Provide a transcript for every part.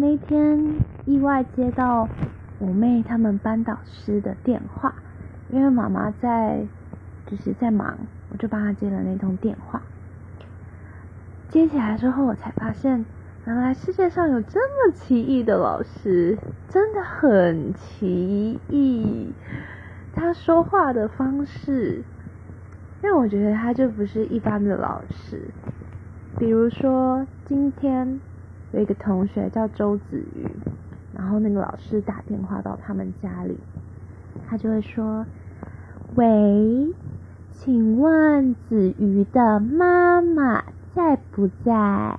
那天意外接到我妹他们班导师的电话，因为妈妈在就是在忙，我就帮她接了那通电话。接起来之后，我才发现，原来世界上有这么奇异的老师，真的很奇异。他说话的方式，让我觉得他就不是一般的老师。比如说，今天有一个同学叫周子瑜，然后那个老师打电话到他们家里，他就会说：“喂，请问子瑜的妈妈？”在不在？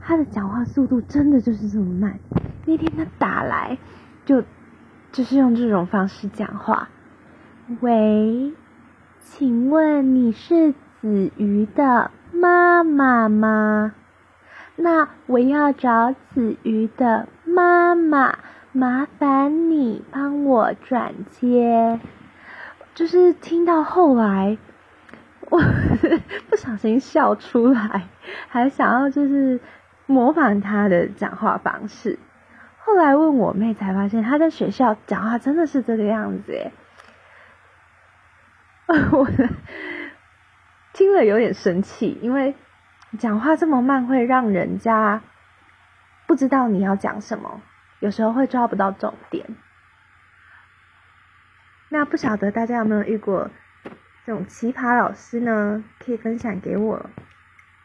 他的讲话速度真的就是这么慢。那天他打来，就就是用这种方式讲话。喂，请问你是子瑜的妈妈吗？那我要找子瑜的妈妈，麻烦你帮我转接。就是听到后来。我 不小心笑出来，还想要就是模仿他的讲话方式。后来问我妹才发现，他在学校讲话真的是这个样子诶。我听了有点生气，因为讲话这么慢会让人家不知道你要讲什么，有时候会抓不到重点。那不晓得大家有没有遇过？这种奇葩老师呢，可以分享给我